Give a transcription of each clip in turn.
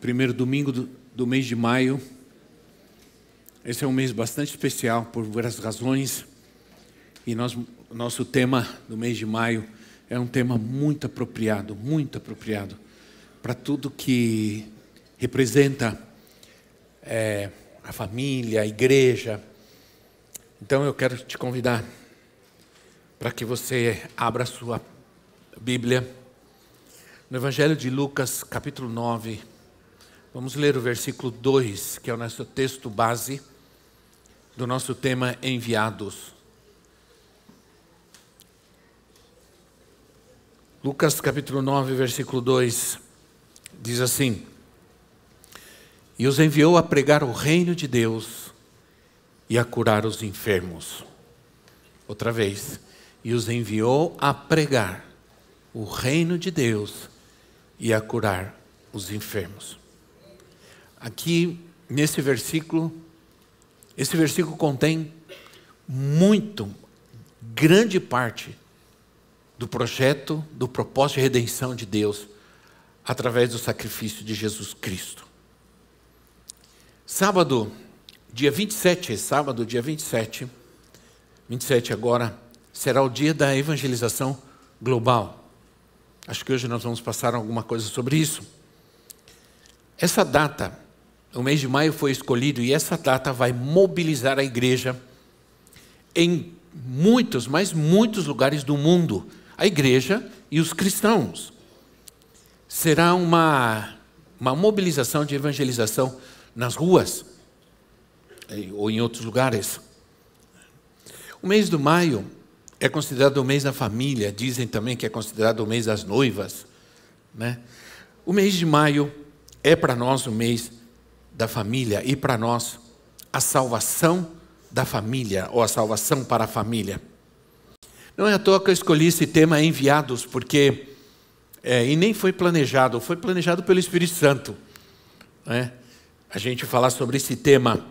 primeiro domingo do, do mês de maio. Esse é um mês bastante especial por várias razões. E nós, nosso tema do mês de maio é um tema muito apropriado, muito apropriado para tudo que representa é, a família, a igreja. Então eu quero te convidar para que você abra a sua Bíblia no Evangelho de Lucas, capítulo 9. Vamos ler o versículo 2, que é o nosso texto base do nosso tema Enviados. Lucas capítulo 9, versículo 2 diz assim: E os enviou a pregar o reino de Deus e a curar os enfermos. Outra vez, e os enviou a pregar o reino de Deus e a curar os enfermos. Aqui, nesse versículo, esse versículo contém muito, grande parte do projeto, do propósito de redenção de Deus através do sacrifício de Jesus Cristo. Sábado, dia 27, sábado, dia 27, 27 agora, será o dia da evangelização global. Acho que hoje nós vamos passar alguma coisa sobre isso. Essa data o mês de maio foi escolhido e essa data vai mobilizar a igreja em muitos, mas muitos lugares do mundo. A igreja e os cristãos. Será uma, uma mobilização de evangelização nas ruas eh, ou em outros lugares. O mês do maio é considerado o mês da família, dizem também que é considerado o mês das noivas. Né? O mês de maio é para nós o mês da família e para nós a salvação da família ou a salvação para a família. Não é à toa que eu escolhi esse tema enviados, porque é, e nem foi planejado, foi planejado pelo Espírito Santo. Né? A gente falar sobre esse tema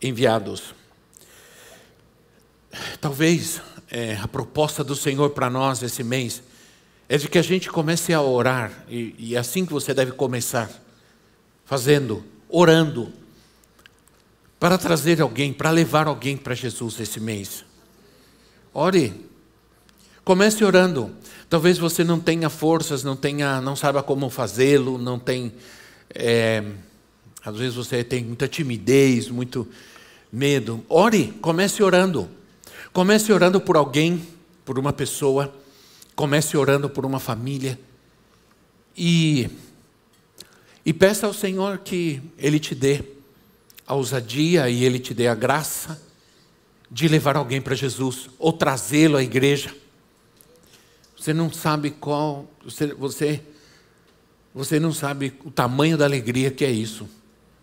enviados. Talvez é, a proposta do Senhor para nós esse mês é de que a gente comece a orar, e, e é assim que você deve começar, fazendo orando para trazer alguém, para levar alguém para Jesus esse mês. Ore. Comece orando. Talvez você não tenha forças, não tenha, não saiba como fazê-lo, não tem. É, às vezes você tem muita timidez, muito medo. Ore, comece orando. Comece orando por alguém, por uma pessoa. Comece orando por uma família. E e peça ao Senhor que Ele te dê a ousadia e Ele te dê a graça de levar alguém para Jesus ou trazê-lo à igreja. Você não sabe qual, você, você, você não sabe o tamanho da alegria que é isso,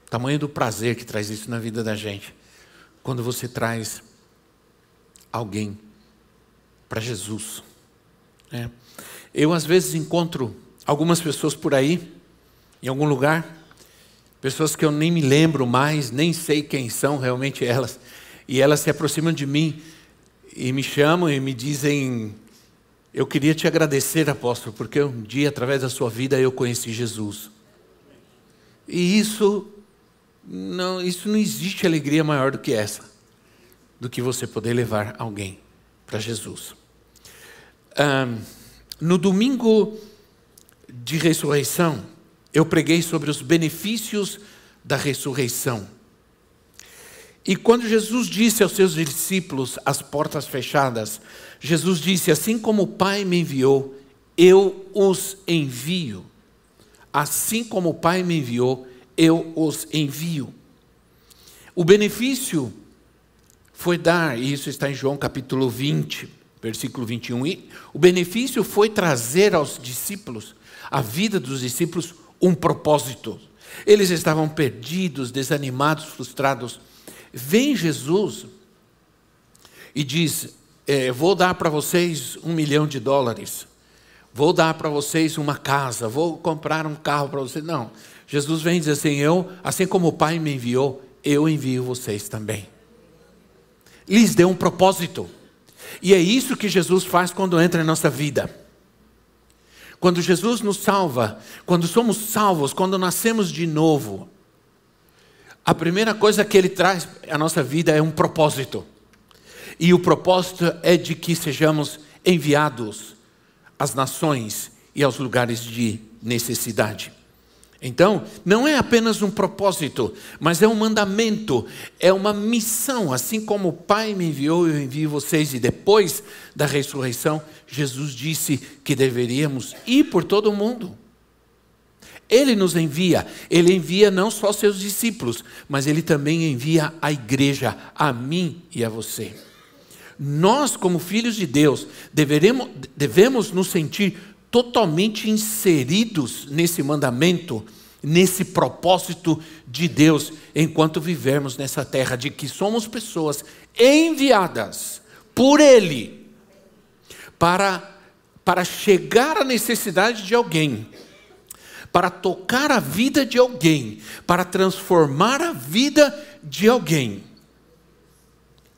o tamanho do prazer que traz isso na vida da gente. Quando você traz alguém para Jesus. É. Eu às vezes encontro algumas pessoas por aí em algum lugar, pessoas que eu nem me lembro mais, nem sei quem são realmente elas, e elas se aproximam de mim e me chamam e me dizem: Eu queria te agradecer, apóstolo, porque um dia, através da sua vida, eu conheci Jesus. E isso não, isso não existe alegria maior do que essa, do que você poder levar alguém para Jesus. No domingo de ressurreição, eu preguei sobre os benefícios da ressurreição. E quando Jesus disse aos seus discípulos, as portas fechadas, Jesus disse: Assim como o Pai me enviou, eu os envio. Assim como o Pai me enviou, eu os envio. O benefício foi dar, e isso está em João capítulo 20, versículo 21, e o benefício foi trazer aos discípulos, a vida dos discípulos, um propósito. Eles estavam perdidos, desanimados, frustrados. Vem Jesus e diz: é, Vou dar para vocês um milhão de dólares, vou dar para vocês uma casa, vou comprar um carro para vocês. Não. Jesus vem e diz assim: Eu, assim como o Pai me enviou, eu envio vocês também. Lhes deu um propósito. E é isso que Jesus faz quando entra em nossa vida. Quando Jesus nos salva, quando somos salvos, quando nascemos de novo, a primeira coisa que Ele traz à nossa vida é um propósito. E o propósito é de que sejamos enviados às nações e aos lugares de necessidade. Então, não é apenas um propósito, mas é um mandamento, é uma missão. Assim como o Pai me enviou, eu envio vocês. E depois da ressurreição, Jesus disse que deveríamos ir por todo o mundo. Ele nos envia, ele envia não só seus discípulos, mas ele também envia a igreja, a mim e a você. Nós, como filhos de Deus, deveremos, devemos nos sentir totalmente inseridos nesse mandamento, nesse propósito de Deus, enquanto vivermos nessa terra, de que somos pessoas enviadas por Ele para, para chegar à necessidade de alguém, para tocar a vida de alguém, para transformar a vida de alguém.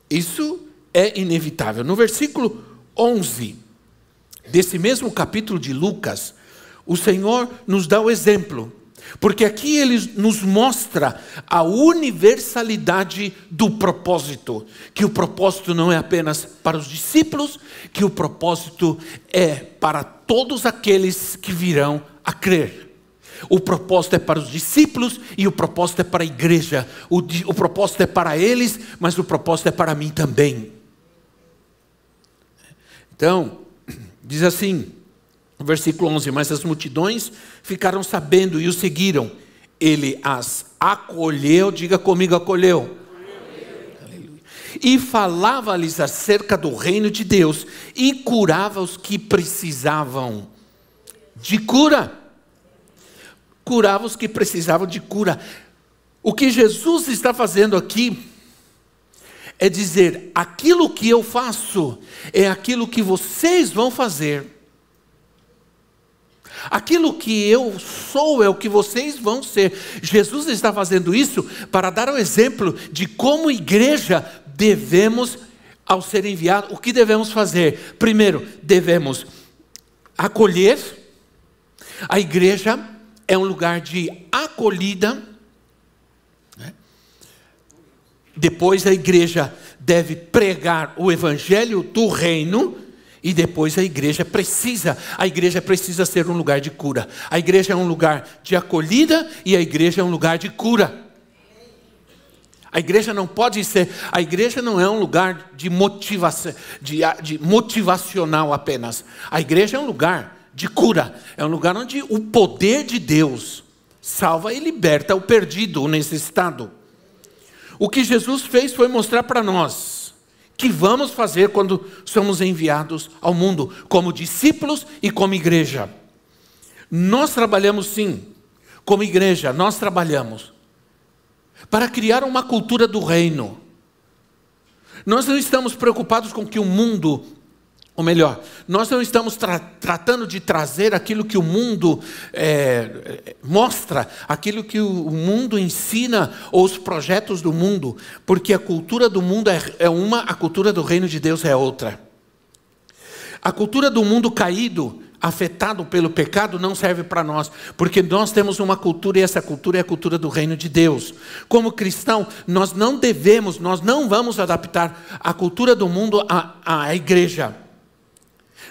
Isso é inevitável. No versículo 11 desse mesmo capítulo de Lucas, o Senhor nos dá o exemplo, porque aqui ele nos mostra a universalidade do propósito, que o propósito não é apenas para os discípulos, que o propósito é para todos aqueles que virão a crer. O propósito é para os discípulos e o propósito é para a igreja. O, o propósito é para eles, mas o propósito é para mim também. Então, Diz assim, versículo 11: Mas as multidões ficaram sabendo e o seguiram. Ele as acolheu, diga comigo, acolheu. E falava-lhes acerca do reino de Deus e curava os que precisavam de cura. Curava os que precisavam de cura. O que Jesus está fazendo aqui é dizer: aquilo que eu faço é aquilo que vocês vão fazer. Aquilo que eu sou é o que vocês vão ser. Jesus está fazendo isso para dar o um exemplo de como igreja devemos, ao ser enviado, o que devemos fazer. Primeiro, devemos acolher. A igreja é um lugar de acolhida Depois a igreja deve pregar o evangelho do reino e depois a igreja precisa, a igreja precisa ser um lugar de cura. A igreja é um lugar de acolhida e a igreja é um lugar de cura. A igreja não pode ser, a igreja não é um lugar de motivação, de, de motivacional apenas. A igreja é um lugar de cura, é um lugar onde o poder de Deus salva e liberta o perdido, o necessitado. O que Jesus fez foi mostrar para nós que vamos fazer quando somos enviados ao mundo, como discípulos e como igreja. Nós trabalhamos sim, como igreja, nós trabalhamos para criar uma cultura do reino. Nós não estamos preocupados com que o mundo ou melhor, nós não estamos tra tratando de trazer aquilo que o mundo é, mostra, aquilo que o mundo ensina, ou os projetos do mundo, porque a cultura do mundo é, é uma, a cultura do reino de Deus é outra. A cultura do mundo caído, afetado pelo pecado, não serve para nós, porque nós temos uma cultura e essa cultura é a cultura do reino de Deus. Como cristão, nós não devemos, nós não vamos adaptar a cultura do mundo à, à igreja.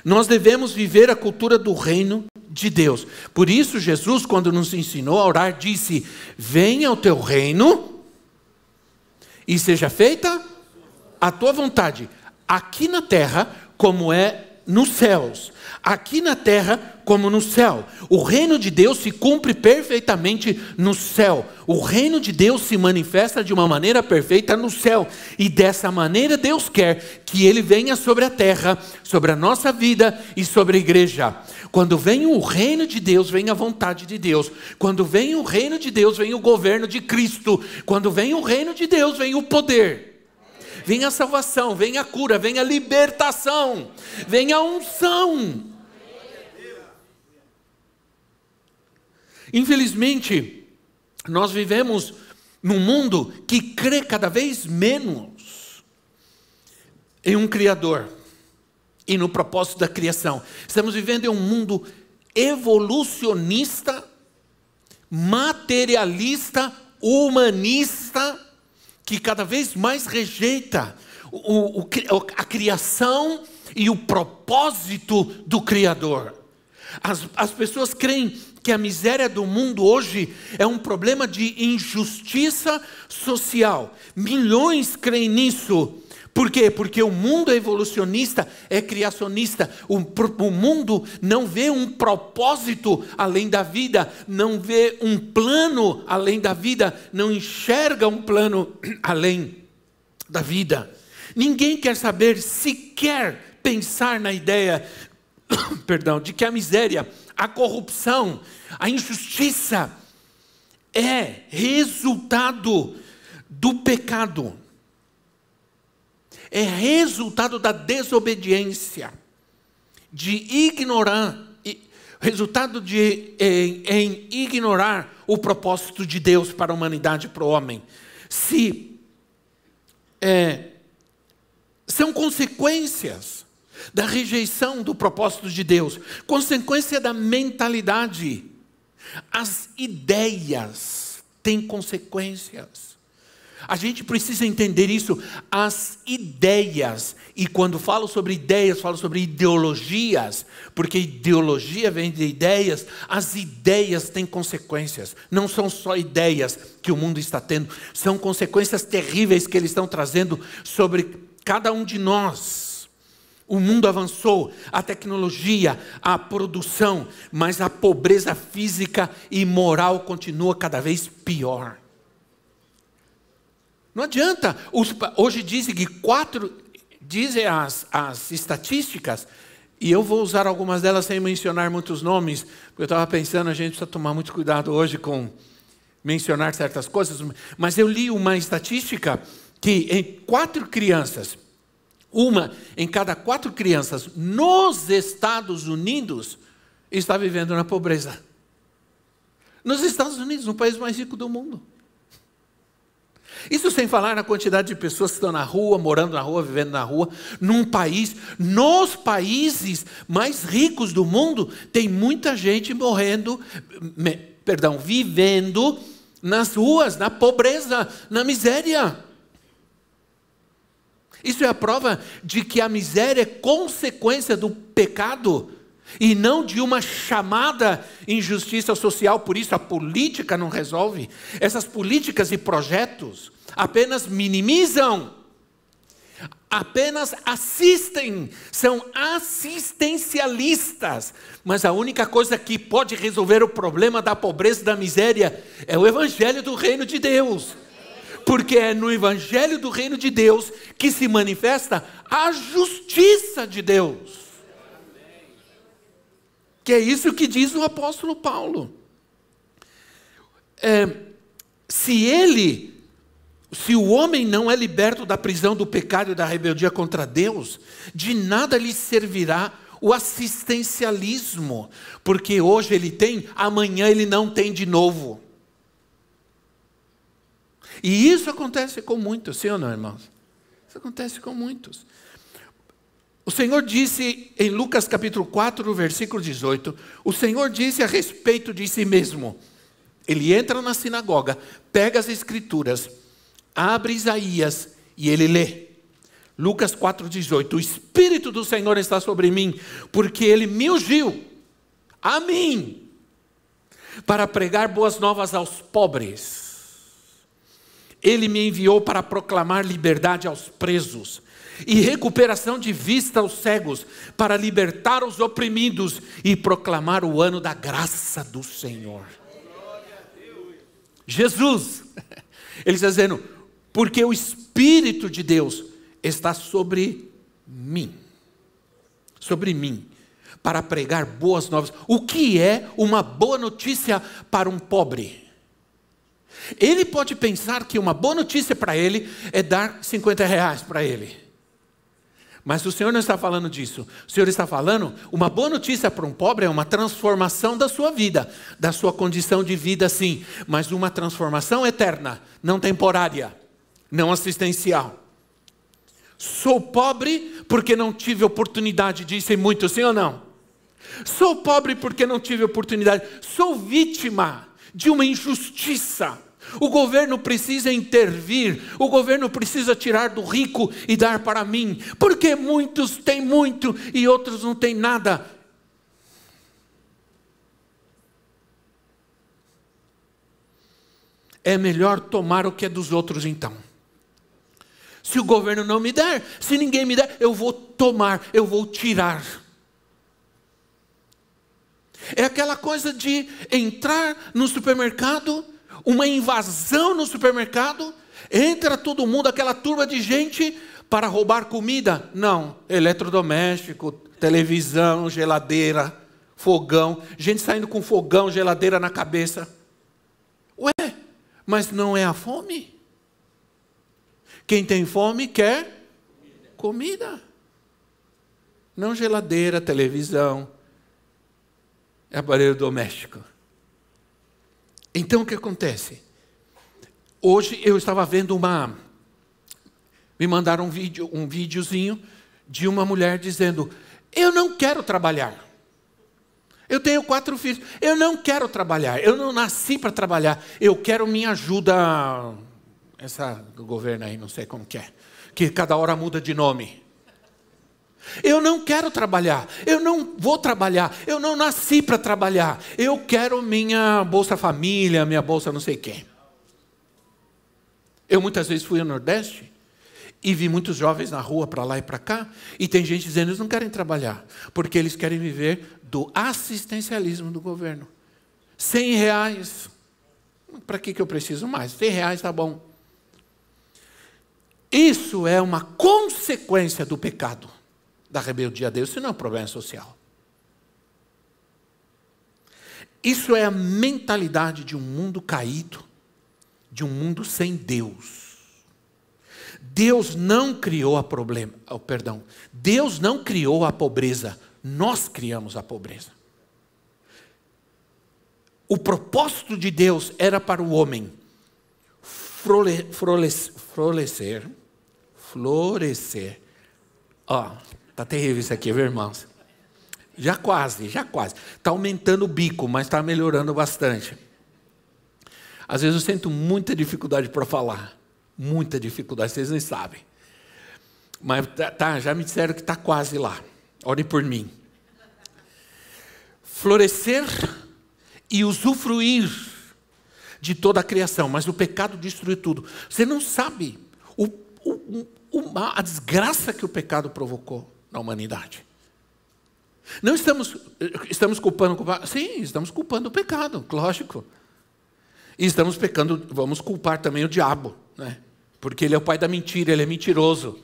Nós devemos viver a cultura do reino de Deus. Por isso, Jesus, quando nos ensinou a orar, disse: Venha o teu reino e seja feita a tua vontade, aqui na terra, como é nos céus, aqui na terra como no céu. O reino de Deus se cumpre perfeitamente no céu. O reino de Deus se manifesta de uma maneira perfeita no céu. E dessa maneira Deus quer que ele venha sobre a terra, sobre a nossa vida e sobre a igreja. Quando vem o reino de Deus, vem a vontade de Deus. Quando vem o reino de Deus, vem o governo de Cristo. Quando vem o reino de Deus, vem o poder vem a salvação, vem a cura, vem a libertação, vem a unção. Infelizmente, nós vivemos num mundo que crê cada vez menos em um Criador e no propósito da criação. Estamos vivendo em um mundo evolucionista, materialista, humanista, que cada vez mais rejeita o, o, a criação e o propósito do Criador. As, as pessoas creem que a miséria do mundo hoje é um problema de injustiça social. Milhões creem nisso. Por quê? Porque o mundo é evolucionista, é criacionista. O, o, mundo não vê um propósito além da vida, não vê um plano além da vida, não enxerga um plano além da vida. Ninguém quer saber, sequer pensar na ideia, perdão, de que a miséria a corrupção, a injustiça é resultado do pecado. É resultado da desobediência, de ignorar, resultado de em, em ignorar o propósito de Deus para a humanidade, para o homem. Se é, são consequências da rejeição do propósito de Deus, consequência da mentalidade. As ideias têm consequências. A gente precisa entender isso. As ideias, e quando falo sobre ideias, falo sobre ideologias, porque ideologia vem de ideias, as ideias têm consequências. Não são só ideias que o mundo está tendo, são consequências terríveis que eles estão trazendo sobre cada um de nós. O mundo avançou, a tecnologia, a produção, mas a pobreza física e moral continua cada vez pior. Não adianta. Hoje dizem que quatro, dizem as, as estatísticas, e eu vou usar algumas delas sem mencionar muitos nomes, porque eu estava pensando, a gente precisa tomar muito cuidado hoje com mencionar certas coisas, mas eu li uma estatística que em quatro crianças uma em cada quatro crianças nos Estados Unidos está vivendo na pobreza. Nos Estados Unidos, no país mais rico do mundo. Isso sem falar na quantidade de pessoas que estão na rua, morando na rua, vivendo na rua, num país, nos países mais ricos do mundo, tem muita gente morrendo, me, perdão, vivendo nas ruas, na pobreza, na miséria. Isso é a prova de que a miséria é consequência do pecado e não de uma chamada injustiça social, por isso a política não resolve. Essas políticas e projetos apenas minimizam, apenas assistem, são assistencialistas. Mas a única coisa que pode resolver o problema da pobreza e da miséria é o evangelho do reino de Deus porque é no Evangelho do Reino de Deus que se manifesta a justiça de Deus. Que é isso que diz o apóstolo Paulo. É, se ele, se o homem não é liberto da prisão do pecado e da rebeldia contra Deus, de nada lhe servirá o assistencialismo, porque hoje ele tem, amanhã ele não tem de novo. E isso acontece com muitos, sim ou não, irmãos? Isso acontece com muitos. O Senhor disse em Lucas capítulo 4, versículo 18: O Senhor disse a respeito de si mesmo. Ele entra na sinagoga, pega as escrituras, abre Isaías e ele lê. Lucas 4,18: O Espírito do Senhor está sobre mim, porque ele me ungiu, a mim, para pregar boas novas aos pobres ele me enviou para proclamar liberdade aos presos e recuperação de vista aos cegos, para libertar os oprimidos e proclamar o ano da graça do Senhor. Jesus, ele está dizendo, porque o Espírito de Deus está sobre mim, sobre mim, para pregar boas novas. O que é uma boa notícia para um pobre? Ele pode pensar que uma boa notícia para ele é dar 50 reais para ele. Mas o Senhor não está falando disso. O Senhor está falando, uma boa notícia para um pobre é uma transformação da sua vida, da sua condição de vida, sim, mas uma transformação eterna, não temporária, não assistencial. Sou pobre porque não tive oportunidade de ser muito, sim ou não? Sou pobre porque não tive oportunidade. Sou vítima de uma injustiça. O governo precisa intervir, o governo precisa tirar do rico e dar para mim, porque muitos têm muito e outros não têm nada. É melhor tomar o que é dos outros então. Se o governo não me der, se ninguém me der, eu vou tomar, eu vou tirar. É aquela coisa de entrar no supermercado uma invasão no supermercado, entra todo mundo, aquela turma de gente para roubar comida? Não, eletrodoméstico, televisão, geladeira, fogão, gente saindo com fogão, geladeira na cabeça. Ué, mas não é a fome? Quem tem fome quer comida. Não geladeira, televisão, aparelho doméstico. Então o que acontece? Hoje eu estava vendo uma. Me mandaram um vídeo, um videozinho de uma mulher dizendo: Eu não quero trabalhar. Eu tenho quatro filhos. Eu não quero trabalhar. Eu não nasci para trabalhar. Eu quero minha ajuda. Essa governo aí, não sei como que é. Que cada hora muda de nome. Eu não quero trabalhar, eu não vou trabalhar, eu não nasci para trabalhar, eu quero minha Bolsa Família, minha Bolsa não sei quem. Eu muitas vezes fui ao Nordeste e vi muitos jovens na rua para lá e para cá, e tem gente dizendo eles não querem trabalhar, porque eles querem viver do assistencialismo do governo. Cem reais, para que, que eu preciso mais? Cem reais está bom. Isso é uma consequência do pecado da rebeldia a Deus, isso não é um problema social. Isso é a mentalidade de um mundo caído, de um mundo sem Deus. Deus não criou a problema, oh, perdão, Deus não criou a pobreza, nós criamos a pobreza. O propósito de Deus era para o homem florescer, florescer. Ó, Está terrível isso aqui, viu, irmãos? Já quase, já quase. Está aumentando o bico, mas está melhorando bastante. Às vezes eu sinto muita dificuldade para falar. Muita dificuldade, vocês nem sabem. Mas tá, tá já me disseram que está quase lá. Orem por mim. Florescer e usufruir de toda a criação, mas o pecado destruiu tudo. Você não sabe o, o, o, a desgraça que o pecado provocou na humanidade. Não estamos, estamos culpando, culpando, sim, estamos culpando o pecado, lógico. E estamos pecando, vamos culpar também o diabo, né? Porque ele é o pai da mentira, ele é mentiroso.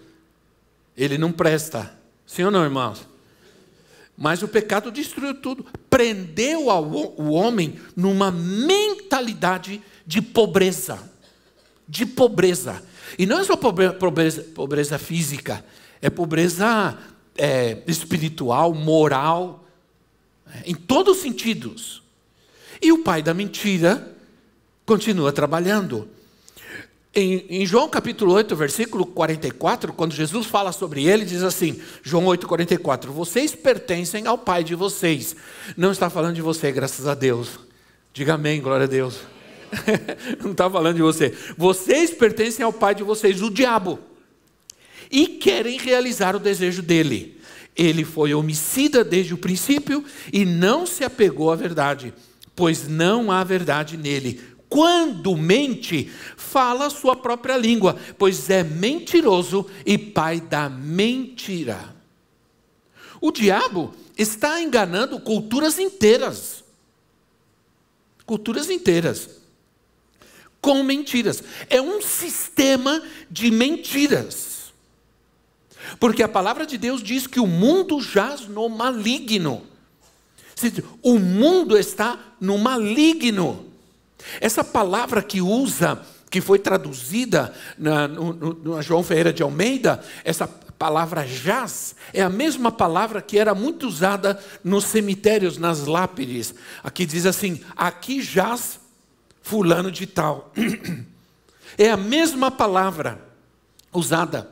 Ele não presta. Sim ou não, irmãos? Mas o pecado destruiu tudo, prendeu o homem numa mentalidade de pobreza. De pobreza. E não é só pobreza, pobreza física, é pobreza é, espiritual, moral, em todos os sentidos. E o pai da mentira continua trabalhando. Em, em, João capítulo 8, versículo 44, quando Jesus fala sobre ele, diz assim: João 8, 44, vocês pertencem ao pai de vocês. Não está falando de você, graças a Deus. Diga amém, glória a Deus. Não está falando de você. Vocês pertencem ao pai de vocês, o diabo e querem realizar o desejo dele. Ele foi homicida desde o princípio e não se apegou à verdade, pois não há verdade nele. quando mente, fala a sua própria língua, pois é mentiroso e pai da mentira. O diabo está enganando culturas inteiras. Culturas inteiras. Com mentiras. É um sistema de mentiras. Porque a palavra de Deus diz que o mundo jaz no maligno. O mundo está no maligno. Essa palavra que usa, que foi traduzida na, no, no, João Ferreira de Almeida, essa palavra jaz, é a mesma palavra que era muito usada nos cemitérios, nas lápides. Aqui diz assim: aqui jaz fulano de tal. É a mesma palavra usada.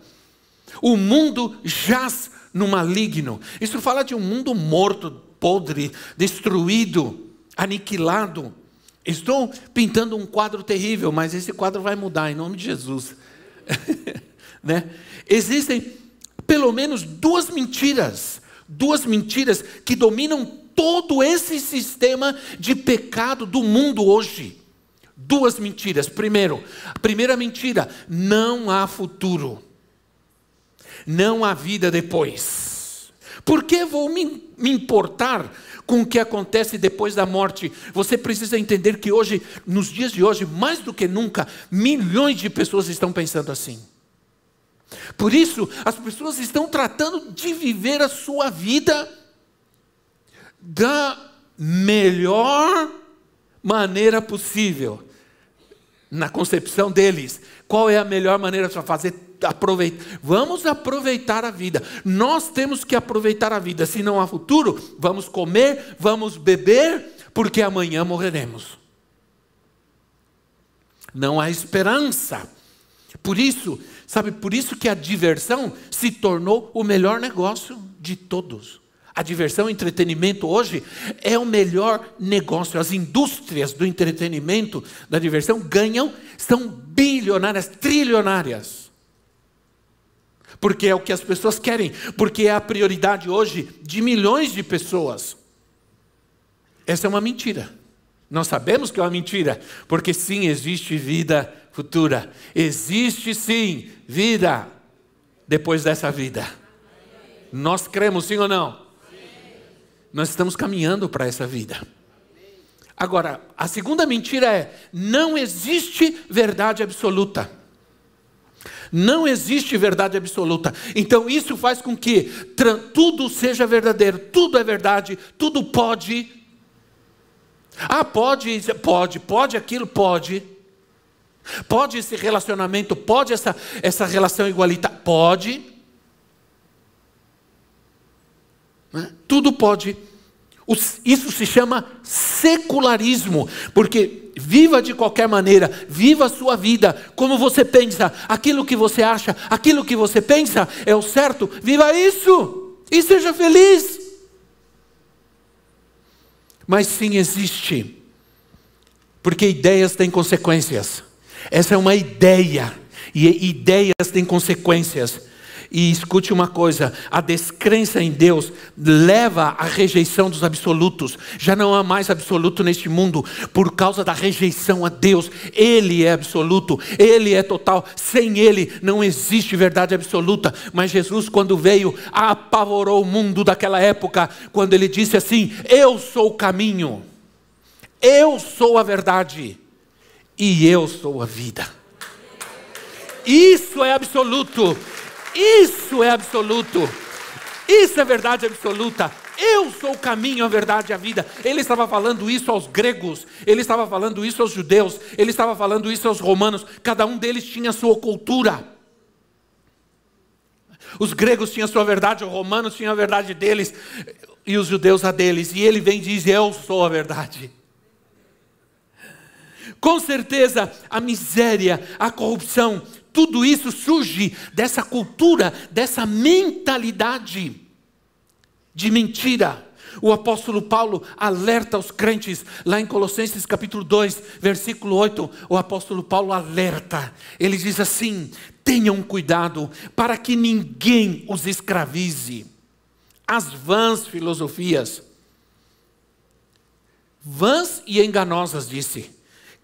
O mundo jaz no maligno. Isso fala de um mundo morto, podre, destruído, aniquilado. Estou pintando um quadro terrível, mas esse quadro vai mudar em nome de Jesus. né? Existem pelo menos duas mentiras, duas mentiras que dominam todo esse sistema de pecado do mundo hoje. Duas mentiras. Primeiro, a primeira mentira: não há futuro. Não há vida depois. Por que vou me, me importar com o que acontece depois da morte. Você precisa entender que hoje, nos dias de hoje, mais do que nunca, milhões de pessoas estão pensando assim. Por isso, as pessoas estão tratando de viver a sua vida da melhor maneira possível. Na concepção deles, qual é a melhor maneira de fazer aproveitar, vamos aproveitar a vida. Nós temos que aproveitar a vida. Se não há futuro, vamos comer, vamos beber, porque amanhã morreremos. Não há esperança. Por isso, sabe, por isso que a diversão se tornou o melhor negócio de todos. A diversão, entretenimento hoje é o melhor negócio. As indústrias do entretenimento, da diversão, ganham, são bilionárias, trilionárias porque é o que as pessoas querem, porque é a prioridade hoje de milhões de pessoas. Essa é uma mentira. Nós sabemos que é uma mentira, porque sim, existe vida futura. Existe sim vida depois dessa vida. Nós cremos sim ou não? Nós estamos caminhando para essa vida. Agora, a segunda mentira é: não existe verdade absoluta. Não existe verdade absoluta. Então isso faz com que tudo seja verdadeiro, tudo é verdade, tudo pode. Ah, pode, pode, pode aquilo, pode. Pode esse relacionamento, pode essa, essa relação igualitária, pode. Né? Tudo pode. Isso se chama secularismo, porque viva de qualquer maneira, viva a sua vida como você pensa, aquilo que você acha, aquilo que você pensa é o certo, viva isso e seja feliz. Mas sim existe, porque ideias têm consequências. Essa é uma ideia, e ideias têm consequências. E escute uma coisa: a descrença em Deus leva à rejeição dos absolutos. Já não há mais absoluto neste mundo por causa da rejeição a Deus. Ele é absoluto, ele é total. Sem ele não existe verdade absoluta. Mas Jesus, quando veio, apavorou o mundo daquela época, quando ele disse assim: Eu sou o caminho, eu sou a verdade e eu sou a vida. Isso é absoluto. Isso é absoluto. Isso é verdade absoluta. Eu sou o caminho, a verdade e a vida. Ele estava falando isso aos gregos, ele estava falando isso aos judeus, ele estava falando isso aos romanos. Cada um deles tinha sua cultura. Os gregos tinham sua verdade, os romanos tinham a verdade deles, e os judeus a deles. E ele vem e diz: Eu sou a verdade. Com certeza, a miséria, a corrupção, tudo isso surge dessa cultura, dessa mentalidade de mentira. O apóstolo Paulo alerta os crentes, lá em Colossenses capítulo 2, versículo 8, o apóstolo Paulo alerta. Ele diz assim: tenham cuidado para que ninguém os escravize. As vãs filosofias, vãs e enganosas, disse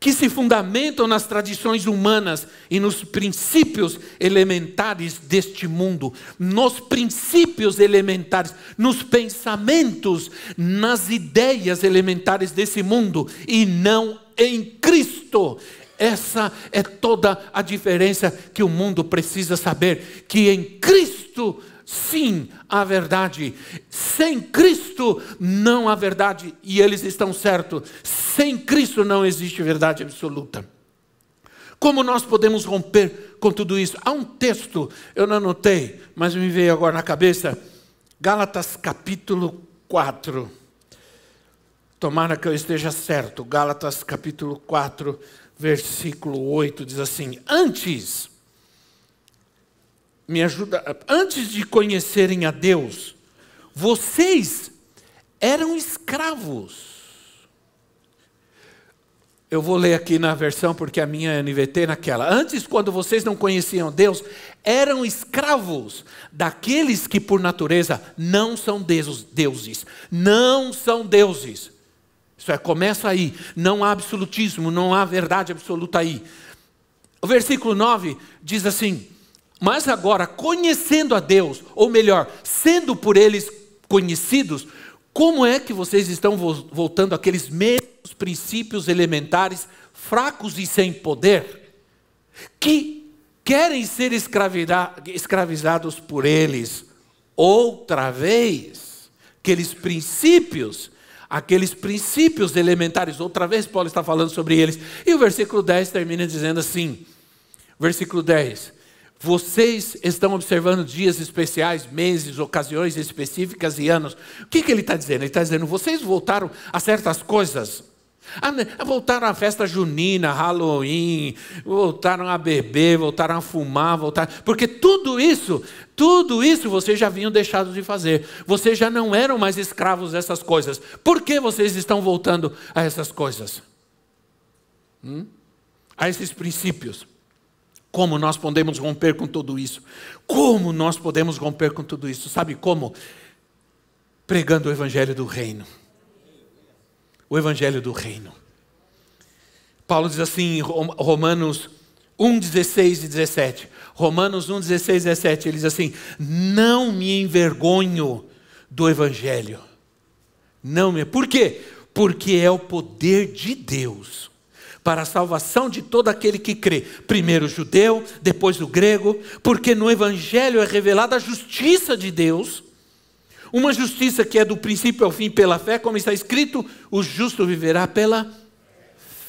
que se fundamentam nas tradições humanas e nos princípios elementares deste mundo, nos princípios elementares, nos pensamentos, nas ideias elementares desse mundo e não em Cristo. Essa é toda a diferença que o mundo precisa saber: que em Cristo sim há verdade. Sem Cristo não há verdade, e eles estão certos. Sem Cristo não existe verdade absoluta. Como nós podemos romper com tudo isso? Há um texto, eu não anotei, mas me veio agora na cabeça. Gálatas capítulo 4. Tomara que eu esteja certo. Gálatas capítulo 4, versículo 8 diz assim: Antes me ajuda. Antes de conhecerem a Deus, vocês eram escravos. Eu vou ler aqui na versão porque a minha é NVT naquela. Antes, quando vocês não conheciam Deus, eram escravos daqueles que por natureza não são deuses. Não são deuses. Isso é, começa aí. Não há absolutismo, não há verdade absoluta aí. O versículo 9 diz assim: mas agora, conhecendo a Deus, ou melhor, sendo por eles conhecidos, como é que vocês estão voltando àqueles mesmos princípios elementares, fracos e sem poder, que querem ser escravizados por eles outra vez? Aqueles princípios, aqueles princípios elementares, outra vez Paulo está falando sobre eles. E o versículo 10 termina dizendo assim: versículo 10 vocês estão observando dias especiais, meses, ocasiões específicas e anos. O que, que ele está dizendo? Ele está dizendo: vocês voltaram a certas coisas. Voltaram à festa junina, Halloween, voltaram a beber, voltaram a fumar, voltaram. Porque tudo isso, tudo isso vocês já haviam deixado de fazer. Vocês já não eram mais escravos dessas coisas. Por que vocês estão voltando a essas coisas? Hum? A esses princípios. Como nós podemos romper com tudo isso? Como nós podemos romper com tudo isso? Sabe como? Pregando o Evangelho do Reino. O Evangelho do Reino. Paulo diz assim em Romanos 1, 16 e 17. Romanos 1, 16 e 17. Ele diz assim: Não me envergonho do Evangelho. Não me. Por quê? Porque é o poder de Deus para a salvação de todo aquele que crê. Primeiro o judeu, depois o grego, porque no Evangelho é revelada a justiça de Deus, uma justiça que é do princípio ao fim pela fé, como está escrito: o justo viverá pela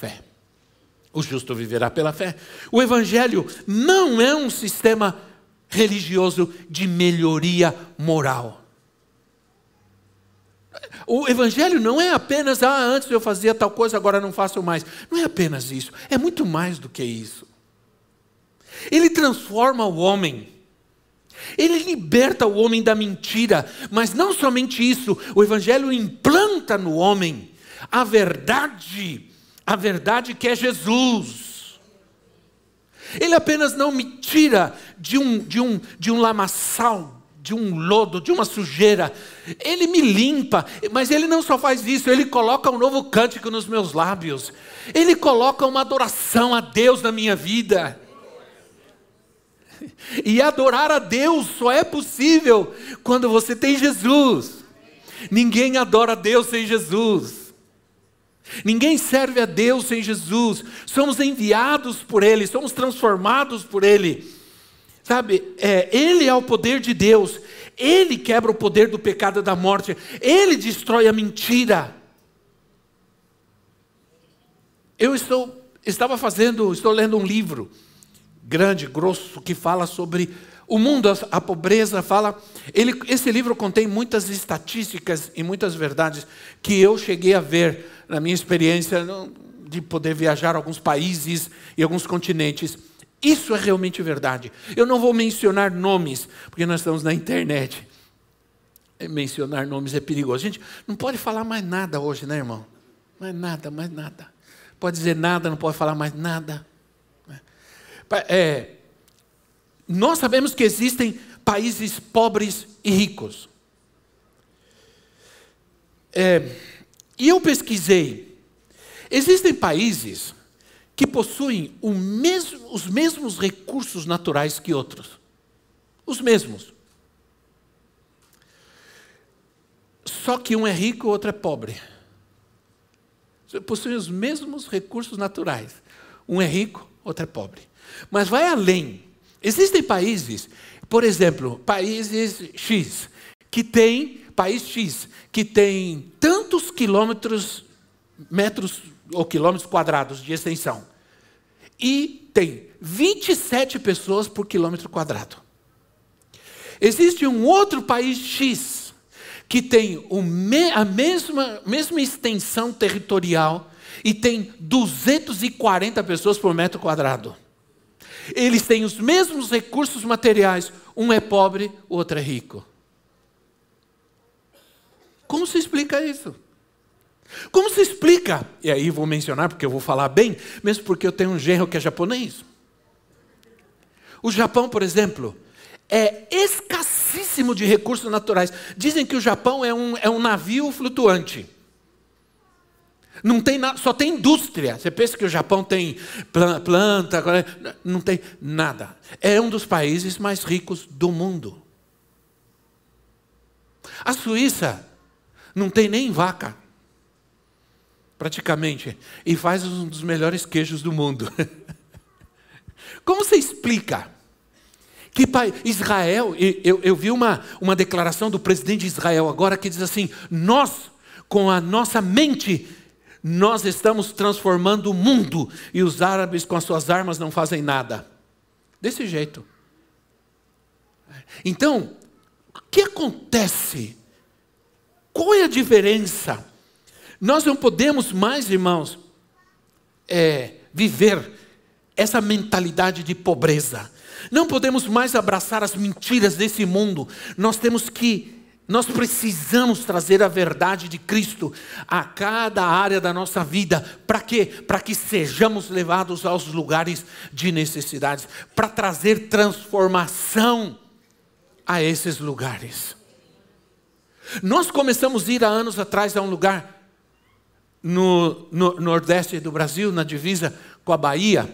fé. O justo viverá pela fé. O Evangelho não é um sistema religioso de melhoria moral. O evangelho não é apenas, ah, antes eu fazia tal coisa, agora não faço mais. Não é apenas isso, é muito mais do que isso. Ele transforma o homem. Ele liberta o homem da mentira, mas não somente isso, o evangelho implanta no homem a verdade, a verdade que é Jesus. Ele apenas não me tira de um, de um, de um lamaçal de um lodo, de uma sujeira. Ele me limpa, mas ele não só faz isso, ele coloca um novo cântico nos meus lábios. Ele coloca uma adoração a Deus na minha vida. E adorar a Deus só é possível quando você tem Jesus. Ninguém adora a Deus sem Jesus. Ninguém serve a Deus sem Jesus. Somos enviados por Ele, somos transformados por Ele. Sabe, é, Ele é o poder de Deus, Ele quebra o poder do pecado e da morte, Ele destrói a mentira. Eu estou, estava fazendo, estou lendo um livro grande, grosso, que fala sobre o mundo, a pobreza, fala. Ele, esse livro contém muitas estatísticas e muitas verdades que eu cheguei a ver na minha experiência de poder viajar alguns países e alguns continentes. Isso é realmente verdade. Eu não vou mencionar nomes, porque nós estamos na internet. Mencionar nomes é perigoso. Gente não pode falar mais nada hoje, né, irmão? Mais nada, mais nada. Pode dizer nada, não pode falar mais nada. É, nós sabemos que existem países pobres e ricos. É, e eu pesquisei. Existem países que possuem mesmo, os mesmos recursos naturais que outros. Os mesmos. Só que um é rico e o outro é pobre. Possuem os mesmos recursos naturais. Um é rico, outro é pobre. Mas vai além. Existem países, por exemplo, países X, que tem, país X, que tem tantos quilômetros, metros ou quilômetros quadrados de extensão. E tem 27 pessoas por quilômetro quadrado. Existe um outro país X que tem a mesma, mesma extensão territorial e tem 240 pessoas por metro quadrado. Eles têm os mesmos recursos materiais, um é pobre, o outro é rico. Como se explica isso? Como se explica? E aí vou mencionar porque eu vou falar bem, mesmo porque eu tenho um genro que é japonês. O Japão, por exemplo, é escassíssimo de recursos naturais. Dizem que o Japão é um, é um navio flutuante. Não tem nada, só tem indústria. Você pensa que o Japão tem planta, não tem nada. É um dos países mais ricos do mundo. A Suíça não tem nem vaca, praticamente, e faz um dos melhores queijos do mundo. Como você explica que Israel, eu, eu vi uma, uma declaração do presidente de Israel agora que diz assim: nós, com a nossa mente, nós estamos transformando o mundo e os árabes com as suas armas não fazem nada. Desse jeito. Então, o que acontece qual é a diferença? Nós não podemos mais, irmãos, é, viver essa mentalidade de pobreza. Não podemos mais abraçar as mentiras desse mundo. Nós temos que, nós precisamos trazer a verdade de Cristo a cada área da nossa vida. Para quê? Para que sejamos levados aos lugares de necessidades. Para trazer transformação a esses lugares. Nós começamos a ir há anos atrás a um lugar no, no, nordeste do Brasil, na divisa com a Bahia.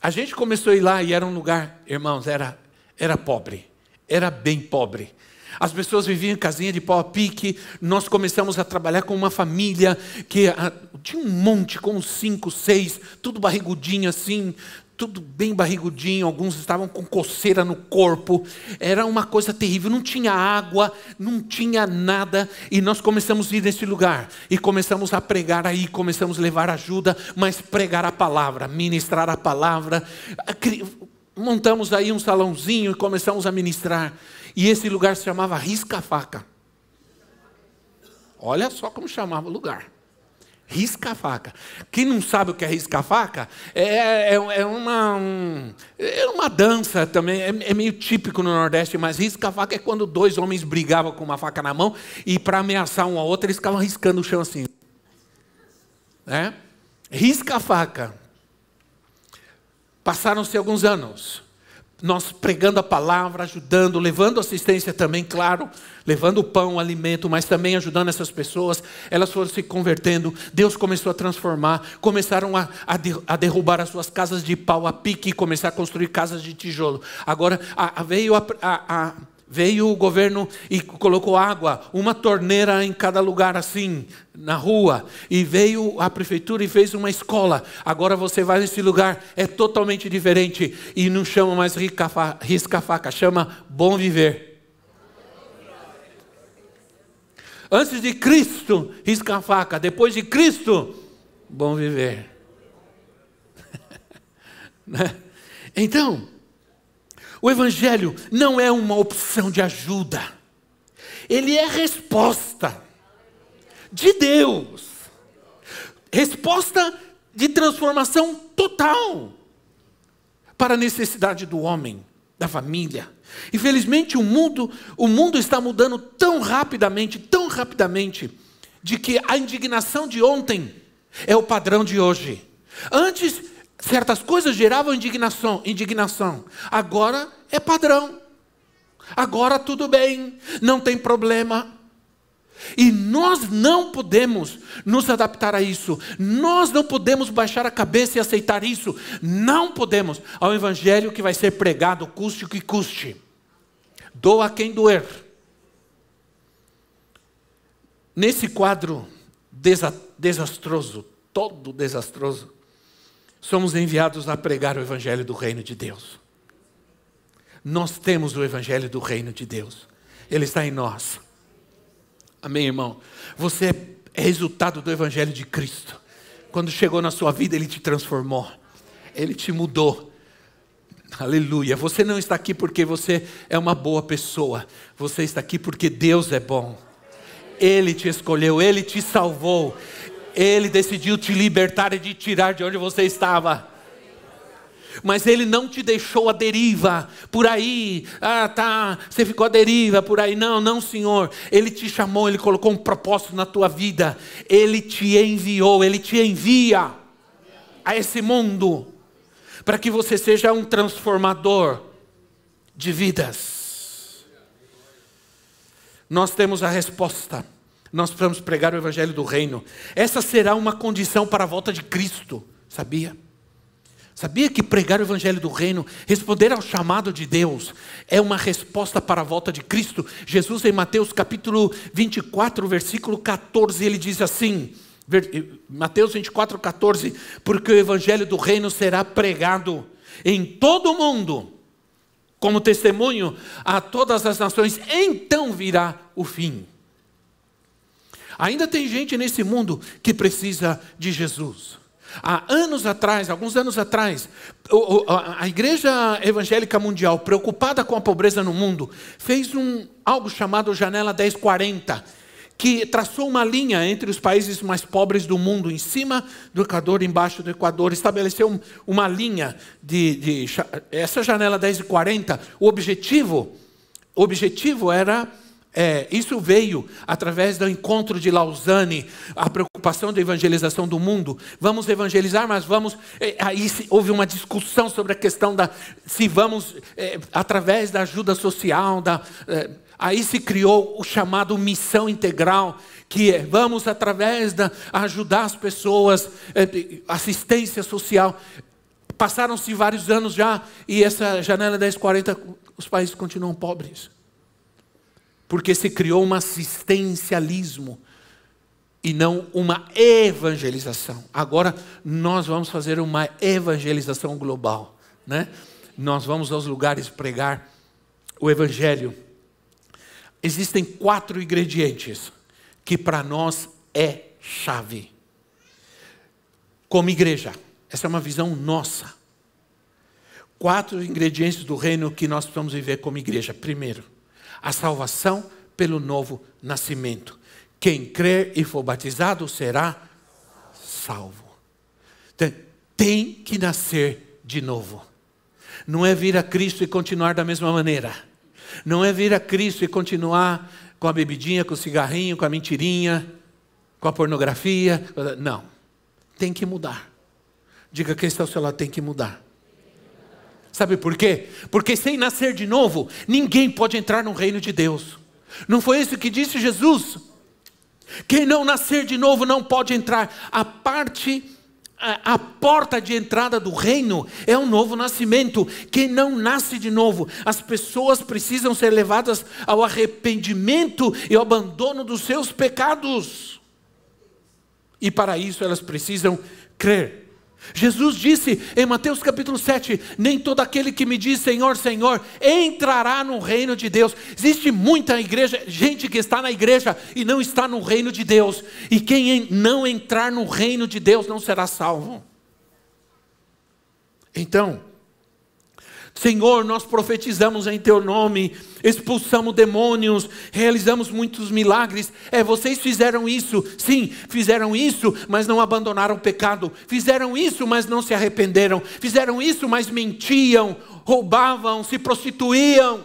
A gente começou a ir lá e era um lugar, irmãos, era, era pobre, era bem pobre. As pessoas viviam em casinha de pau a pique. Nós começamos a trabalhar com uma família que ah, tinha um monte, com cinco, seis, tudo barrigudinho assim, tudo bem barrigudinho, alguns estavam com coceira no corpo, era uma coisa terrível, não tinha água, não tinha nada, e nós começamos a ir nesse lugar, e começamos a pregar aí, começamos a levar ajuda, mas pregar a palavra, ministrar a palavra, montamos aí um salãozinho e começamos a ministrar, e esse lugar se chamava Risca-Faca. Olha só como chamava o lugar. Risca-faca. Quem não sabe o que é risca-faca, é, é, é, uma, um, é uma dança também, é, é, meio típico no Nordeste, mas risca-faca é quando dois homens brigavam com uma faca na mão e para ameaçar um ao outro eles ficavam riscando o chão assim. Né? Risca-faca. Passaram-se alguns anos nós pregando a palavra, ajudando, levando assistência também, claro, levando pão, alimento, mas também ajudando essas pessoas. Elas foram se convertendo, Deus começou a transformar, começaram a, a, de, a derrubar as suas casas de pau a pique e começar a construir casas de tijolo. Agora a, veio a, a Veio o governo e colocou água, uma torneira em cada lugar assim, na rua. E veio a prefeitura e fez uma escola. Agora você vai nesse lugar, é totalmente diferente. E não chama mais risca-faca, chama bom viver. Antes de Cristo, risca-faca. Depois de Cristo, bom viver. Né? então, o Evangelho não é uma opção de ajuda, ele é resposta de Deus resposta de transformação total para a necessidade do homem, da família. Infelizmente o mundo, o mundo está mudando tão rapidamente, tão rapidamente, de que a indignação de ontem é o padrão de hoje. Antes certas coisas geravam indignação, indignação. Agora é padrão. Agora tudo bem, não tem problema. E nós não podemos nos adaptar a isso. Nós não podemos baixar a cabeça e aceitar isso. Não podemos. Ao evangelho que vai ser pregado, custe o que custe. Doa quem doer. Nesse quadro desastroso, todo desastroso, somos enviados a pregar o evangelho do reino de Deus. Nós temos o evangelho do reino de Deus. Ele está em nós. Amém, irmão? Você é resultado do Evangelho de Cristo. Quando chegou na sua vida, Ele te transformou, Ele te mudou. Aleluia. Você não está aqui porque você é uma boa pessoa, você está aqui porque Deus é bom. Ele te escolheu, Ele te salvou, Ele decidiu te libertar e te tirar de onde você estava mas ele não te deixou à deriva, por aí, ah tá, você ficou à deriva por aí. Não, não, Senhor. Ele te chamou, ele colocou um propósito na tua vida, ele te enviou, ele te envia a esse mundo, para que você seja um transformador de vidas. Nós temos a resposta. Nós precisamos pregar o evangelho do reino. Essa será uma condição para a volta de Cristo, sabia? Sabia que pregar o Evangelho do Reino, responder ao chamado de Deus, é uma resposta para a volta de Cristo? Jesus, em Mateus capítulo 24, versículo 14, ele diz assim: Mateus 24, 14: Porque o Evangelho do Reino será pregado em todo o mundo, como testemunho a todas as nações, então virá o fim. Ainda tem gente nesse mundo que precisa de Jesus. Há anos atrás, alguns anos atrás, a Igreja Evangélica Mundial, preocupada com a pobreza no mundo, fez um, algo chamado Janela 1040, que traçou uma linha entre os países mais pobres do mundo, em cima do Equador, embaixo do Equador, estabeleceu uma linha de, de essa janela 1040. O objetivo, o objetivo era é, isso veio através do encontro de Lausanne, a preocupação da evangelização do mundo. Vamos evangelizar, mas vamos. É, aí houve uma discussão sobre a questão da se vamos é, através da ajuda social. Da, é, aí se criou o chamado missão integral, que é vamos através da ajudar as pessoas, é, assistência social. Passaram-se vários anos já e essa janela 1040 os países continuam pobres porque se criou um assistencialismo e não uma evangelização. Agora nós vamos fazer uma evangelização global, né? Nós vamos aos lugares pregar o evangelho. Existem quatro ingredientes que para nós é chave. Como igreja, essa é uma visão nossa. Quatro ingredientes do reino que nós precisamos viver como igreja. Primeiro, a salvação pelo novo nascimento. Quem crer e for batizado será salvo. Então, tem que nascer de novo. Não é vir a Cristo e continuar da mesma maneira. Não é vir a Cristo e continuar com a bebidinha, com o cigarrinho, com a mentirinha, com a pornografia. Não. Tem que mudar. Diga quem está ao seu lado, tem que mudar. Sabe por quê? Porque sem nascer de novo, ninguém pode entrar no reino de Deus. Não foi isso que disse Jesus? Quem não nascer de novo não pode entrar. A parte a, porta de entrada do reino é um novo nascimento. Quem não nasce de novo, as pessoas precisam ser levadas ao arrependimento e ao abandono dos seus pecados. E para isso elas precisam crer Jesus disse em Mateus capítulo 7: Nem todo aquele que me diz Senhor, Senhor, entrará no reino de Deus. Existe muita igreja, gente que está na igreja e não está no reino de Deus. E quem não entrar no reino de Deus não será salvo. Então, Senhor, nós profetizamos em Teu nome, expulsamos demônios, realizamos muitos milagres. É, vocês fizeram isso, sim, fizeram isso, mas não abandonaram o pecado. Fizeram isso, mas não se arrependeram. Fizeram isso, mas mentiam, roubavam, se prostituíam.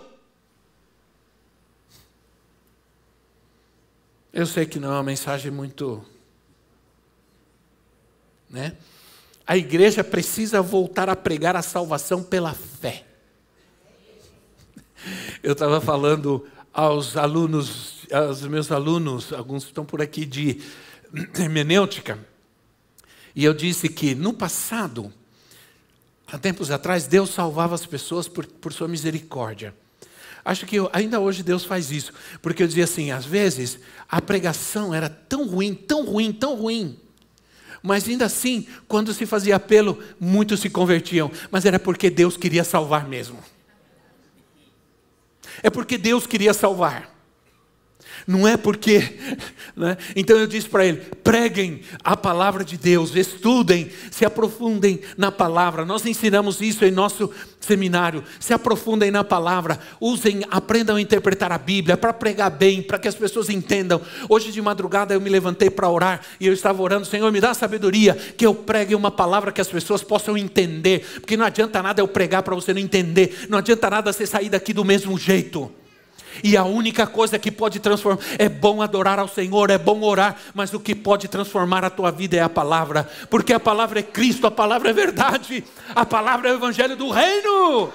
Eu sei que não é uma mensagem muito. Né? A igreja precisa voltar a pregar a salvação pela fé. Eu estava falando aos alunos aos meus alunos, alguns estão por aqui de hermenêutica, e eu disse que no passado, há tempos atrás, Deus salvava as pessoas por, por sua misericórdia. Acho que eu, ainda hoje Deus faz isso, porque eu dizia assim: às vezes a pregação era tão ruim, tão ruim, tão ruim, mas ainda assim, quando se fazia apelo, muitos se convertiam, mas era porque Deus queria salvar mesmo. É porque Deus queria salvar. Não é porque. Né? Então eu disse para ele: preguem a palavra de Deus, estudem, se aprofundem na palavra. Nós ensinamos isso em nosso seminário. Se aprofundem na palavra, usem, aprendam a interpretar a Bíblia para pregar bem, para que as pessoas entendam. Hoje de madrugada eu me levantei para orar e eu estava orando: Senhor, me dá sabedoria, que eu pregue uma palavra que as pessoas possam entender. Porque não adianta nada eu pregar para você não entender, não adianta nada você sair daqui do mesmo jeito. E a única coisa que pode transformar, é bom adorar ao Senhor, é bom orar, mas o que pode transformar a tua vida é a palavra, porque a palavra é Cristo, a palavra é verdade, a palavra é o Evangelho do Reino.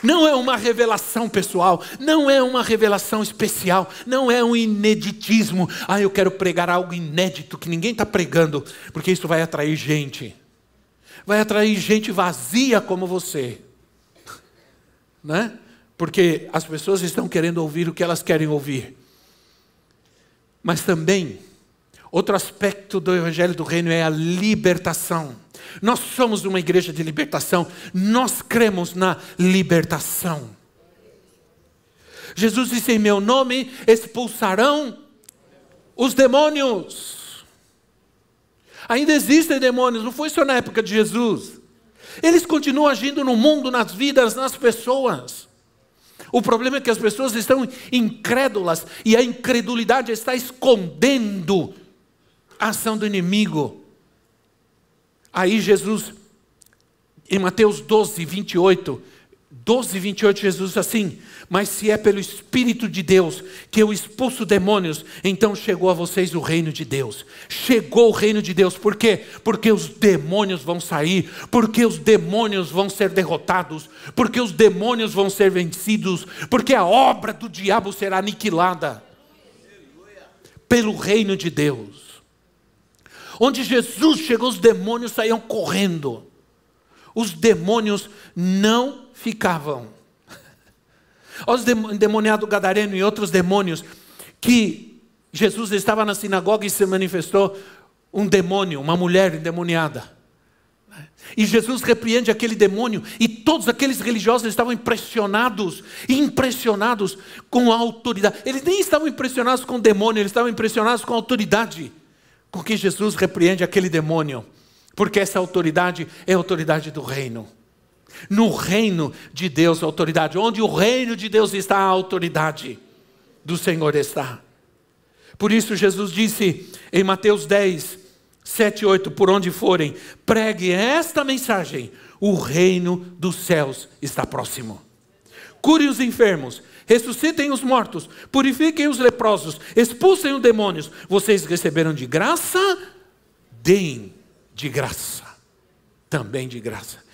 Não é uma revelação pessoal, não é uma revelação especial, não é um ineditismo. Ah, eu quero pregar algo inédito que ninguém está pregando, porque isso vai atrair gente vai atrair gente vazia como você. Né? Porque as pessoas estão querendo ouvir o que elas querem ouvir. Mas também, outro aspecto do Evangelho do Reino é a libertação. Nós somos uma igreja de libertação, nós cremos na libertação. Jesus disse: Em meu nome expulsarão os demônios. Ainda existem demônios, não foi só na época de Jesus. Eles continuam agindo no mundo, nas vidas, nas pessoas. O problema é que as pessoas estão incrédulas e a incredulidade está escondendo a ação do inimigo. Aí Jesus, em Mateus 12, 28, 12, 28, Jesus assim: Mas se é pelo Espírito de Deus que eu expulso demônios, então chegou a vocês o reino de Deus. Chegou o reino de Deus, por quê? Porque os demônios vão sair, porque os demônios vão ser derrotados, porque os demônios vão ser vencidos, porque a obra do diabo será aniquilada pelo reino de Deus. Onde Jesus chegou, os demônios saíam correndo. Os demônios não ficavam. Os endemoniado gadareno e outros demônios que Jesus estava na sinagoga e se manifestou um demônio, uma mulher endemoniada. E Jesus repreende aquele demônio, e todos aqueles religiosos estavam impressionados, impressionados com a autoridade. Eles nem estavam impressionados com o demônio, eles estavam impressionados com a autoridade com que Jesus repreende aquele demônio, porque essa autoridade é a autoridade do reino. No reino de Deus, a autoridade. Onde o reino de Deus está, a autoridade do Senhor está. Por isso, Jesus disse em Mateus 10, 7 e 8: Por onde forem, pregue esta mensagem: o reino dos céus está próximo. Cure os enfermos, ressuscitem os mortos, purifiquem os leprosos, expulsem os demônios. Vocês receberam de graça, deem de graça, também de graça.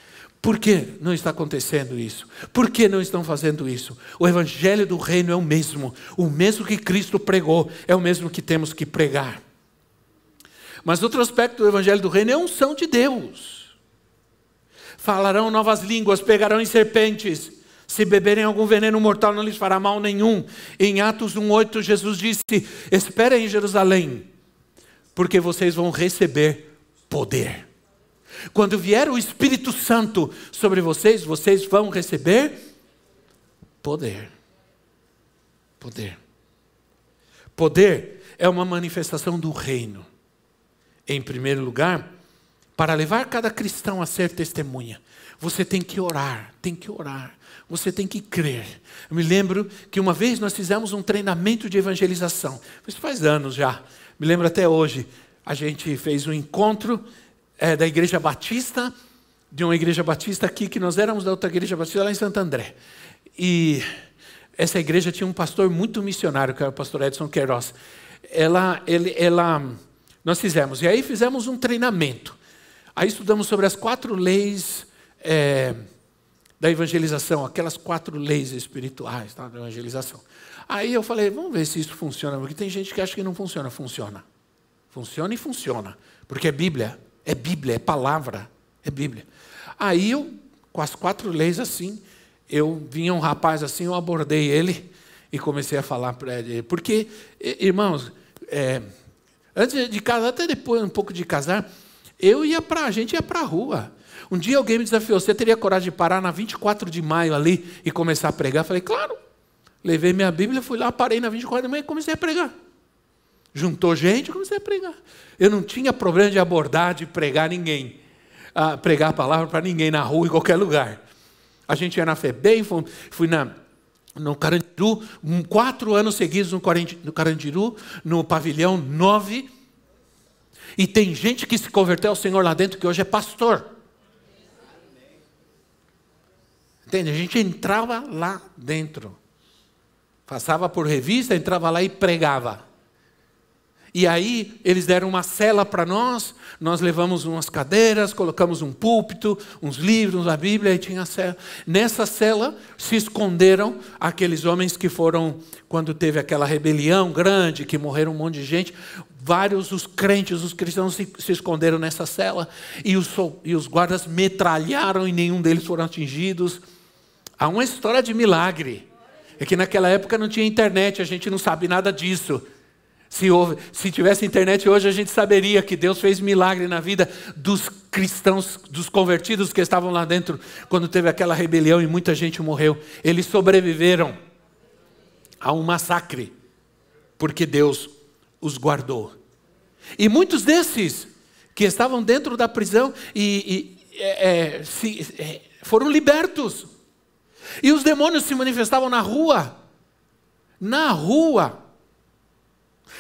Por que não está acontecendo isso? Por que não estão fazendo isso? O evangelho do reino é o mesmo. O mesmo que Cristo pregou é o mesmo que temos que pregar. Mas outro aspecto do evangelho do reino é a unção de Deus. Falarão novas línguas, pegarão em serpentes. Se beberem algum veneno mortal, não lhes fará mal nenhum. Em Atos 1,8, Jesus disse: Esperem em Jerusalém, porque vocês vão receber poder. Quando vier o Espírito Santo sobre vocês, vocês vão receber poder. Poder. Poder é uma manifestação do reino. Em primeiro lugar, para levar cada cristão a ser testemunha, você tem que orar, tem que orar, você tem que crer. Eu me lembro que uma vez nós fizemos um treinamento de evangelização, isso faz anos já, me lembro até hoje. A gente fez um encontro é, da Igreja Batista, de uma Igreja Batista aqui, que nós éramos da outra Igreja Batista lá em Santo André. E essa igreja tinha um pastor muito missionário, que era o pastor Edson Queiroz. Ela, ele, ela, nós fizemos, e aí fizemos um treinamento. Aí estudamos sobre as quatro leis é, da evangelização, aquelas quatro leis espirituais tá, da evangelização. Aí eu falei, vamos ver se isso funciona, porque tem gente que acha que não funciona. Funciona. Funciona e funciona. Porque é Bíblia. É Bíblia, é palavra. É Bíblia. Aí eu, com as quatro leis assim, eu vinha um rapaz assim, eu abordei ele e comecei a falar para ele. Porque, irmãos, é, antes de casar, até depois um pouco de casar, eu ia para a gente ia para a rua. Um dia alguém me desafiou: você teria coragem de parar na 24 de maio ali e começar a pregar? Eu falei, claro. Levei minha Bíblia, fui lá, parei na 24 de maio e comecei a pregar. Juntou gente comecei a pregar. Eu não tinha problema de abordar, de pregar ninguém. Ah, pregar a palavra para ninguém na rua, em qualquer lugar. A gente ia na FEBEM, fui, fui na, no Carandiru, quatro anos seguidos no Carandiru, no pavilhão 9. E tem gente que se converteu ao Senhor lá dentro que hoje é pastor. Entende? A gente entrava lá dentro. Passava por revista, entrava lá e pregava. E aí eles deram uma cela para nós, nós levamos umas cadeiras, colocamos um púlpito, uns livros, a Bíblia, e tinha cela. Nessa cela se esconderam aqueles homens que foram, quando teve aquela rebelião grande, que morreram um monte de gente, vários os crentes, os cristãos se, se esconderam nessa cela, e os, e os guardas metralharam e nenhum deles foram atingidos. Há uma história de milagre. É que naquela época não tinha internet, a gente não sabe nada disso. Se, houve, se tivesse internet hoje, a gente saberia que Deus fez milagre na vida dos cristãos, dos convertidos que estavam lá dentro, quando teve aquela rebelião e muita gente morreu. Eles sobreviveram a um massacre, porque Deus os guardou. E muitos desses que estavam dentro da prisão e, e é, é, se, é, foram libertos. E os demônios se manifestavam na rua. Na rua.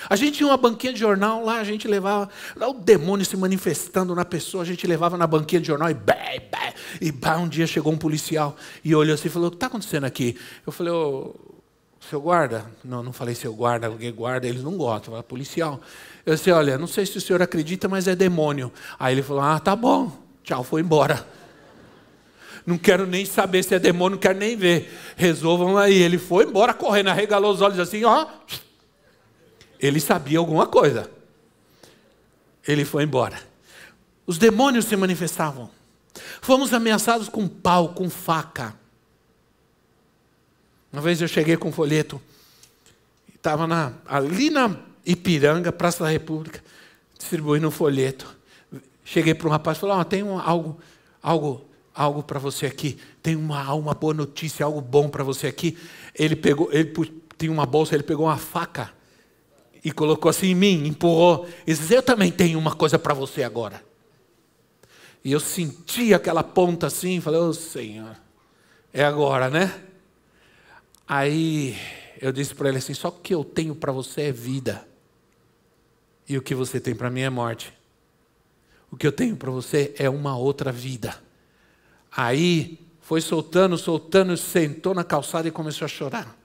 A gente tinha uma banquinha de jornal lá, a gente levava, lá o demônio se manifestando na pessoa, a gente levava na banquinha de jornal e bé, bé, e bah, um dia chegou um policial e olhou assim e falou: O que está acontecendo aqui? Eu falei: Ô, seu guarda? Não, não falei seu guarda, alguém guarda, eles não gostam, falei, policial. Eu disse: Olha, não sei se o senhor acredita, mas é demônio. Aí ele falou: Ah, tá bom, tchau, foi embora não quero nem saber se é demônio, não quero nem ver. Resolvam aí. Ele foi embora correndo, arregalou os olhos assim, ó. Ele sabia alguma coisa. Ele foi embora. Os demônios se manifestavam. Fomos ameaçados com pau, com faca. Uma vez eu cheguei com um folheto, estava ali na Ipiranga, Praça da República, distribuindo um folheto. Cheguei para um rapaz e falei: oh, tem um, algo, algo algo para você aqui, tem uma, uma boa notícia, algo bom para você aqui. Ele pegou, ele tinha uma bolsa, ele pegou uma faca e colocou assim em mim, empurrou. E disse: Eu também tenho uma coisa para você agora. E eu senti aquela ponta assim, falei: Ô oh, Senhor, é agora, né? Aí eu disse para ele assim: Só o que eu tenho para você é vida, e o que você tem para mim é morte. O que eu tenho para você é uma outra vida. Aí foi soltando, soltando, sentou na calçada e começou a chorar.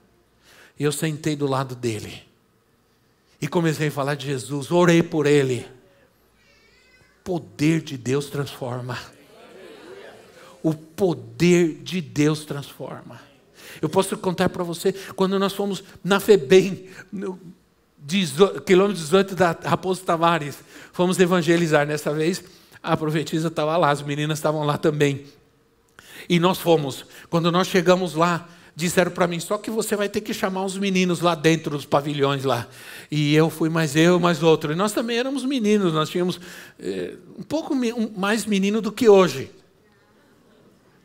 E eu sentei do lado dele. E comecei a falar de Jesus, orei por ele. Poder de Deus transforma. O poder de Deus transforma. Eu posso contar para você, quando nós fomos na FEBEM, no quilômetro 18 da Raposo Tavares, fomos evangelizar. Nessa vez, a profetisa estava lá, as meninas estavam lá também. E nós fomos. Quando nós chegamos lá, disseram para mim: só que você vai ter que chamar os meninos lá dentro dos pavilhões lá. E eu fui mais eu, mais outro. E nós também éramos meninos, nós tínhamos eh, um pouco mais menino do que hoje.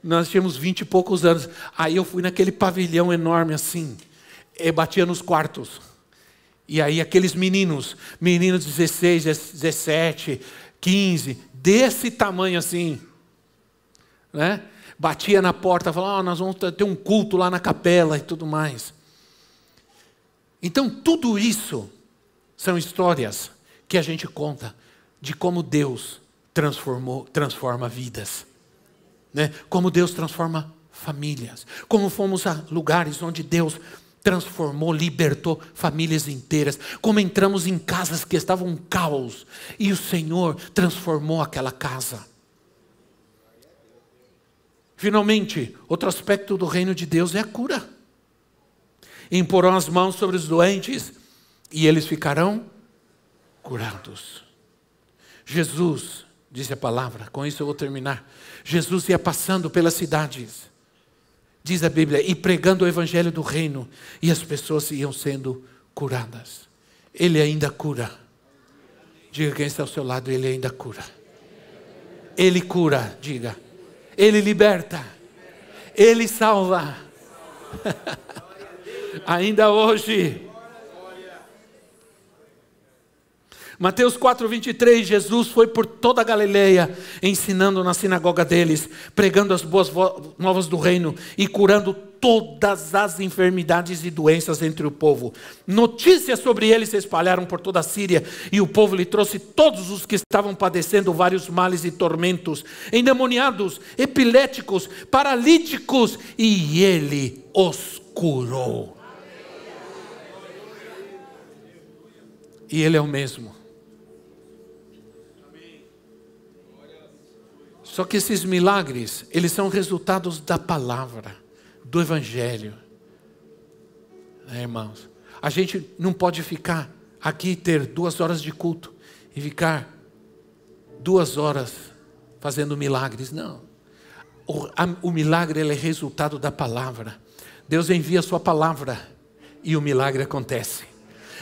Nós tínhamos vinte e poucos anos. Aí eu fui naquele pavilhão enorme assim, e batia nos quartos. E aí aqueles meninos, meninos de 16, 17, 15, desse tamanho assim, né? Batia na porta, falava, oh, nós vamos ter um culto lá na capela e tudo mais. Então, tudo isso são histórias que a gente conta de como Deus transformou, transforma vidas. Né? Como Deus transforma famílias. Como fomos a lugares onde Deus transformou, libertou famílias inteiras. Como entramos em casas que estavam um caos e o Senhor transformou aquela casa. Finalmente, outro aspecto do reino de Deus é a cura. Imporão as mãos sobre os doentes e eles ficarão curados. Jesus, diz a palavra, com isso eu vou terminar. Jesus ia passando pelas cidades, diz a Bíblia, e pregando o evangelho do reino, e as pessoas iam sendo curadas. Ele ainda cura. Diga quem está ao seu lado, ele ainda cura. Ele cura, diga. Ele liberta. Ele salva. ainda hoje. Mateus 4, 23, Jesus foi por toda a Galileia, ensinando na sinagoga deles, pregando as boas novas do reino e curando todas as enfermidades e doenças entre o povo. Notícias sobre ele se espalharam por toda a Síria, e o povo lhe trouxe todos os que estavam padecendo vários males e tormentos, endemoniados, epiléticos, paralíticos, e ele os curou. E ele é o mesmo Só que esses milagres, eles são resultados da palavra, do Evangelho. É, irmãos, a gente não pode ficar aqui e ter duas horas de culto e ficar duas horas fazendo milagres. Não. O, a, o milagre é resultado da palavra. Deus envia a sua palavra e o milagre acontece.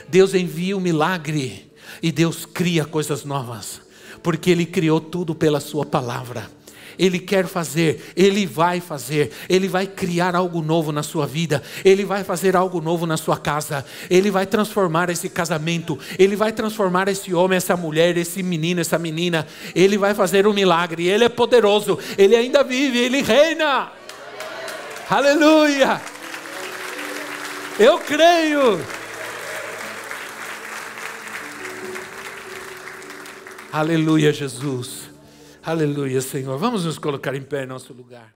Deus envia o milagre e Deus cria coisas novas porque Ele criou tudo pela Sua palavra. Ele quer fazer, Ele vai fazer, Ele vai criar algo novo na sua vida, Ele vai fazer algo novo na sua casa, Ele vai transformar esse casamento, Ele vai transformar esse homem, essa mulher, esse menino, essa menina, Ele vai fazer um milagre, Ele é poderoso, Ele ainda vive, Ele reina. Aleluia! Eu creio. Aleluia, Jesus. Aleluia, Senhor. Vamos nos colocar em pé em nosso lugar.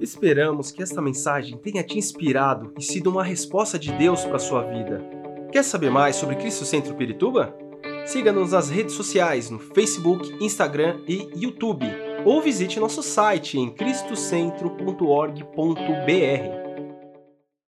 Esperamos que esta mensagem tenha te inspirado e sido uma resposta de Deus para a sua vida. Quer saber mais sobre Cristo Centro Pirituba? Siga-nos nas redes sociais no Facebook, Instagram e YouTube, ou visite nosso site em cristocentro.org.br.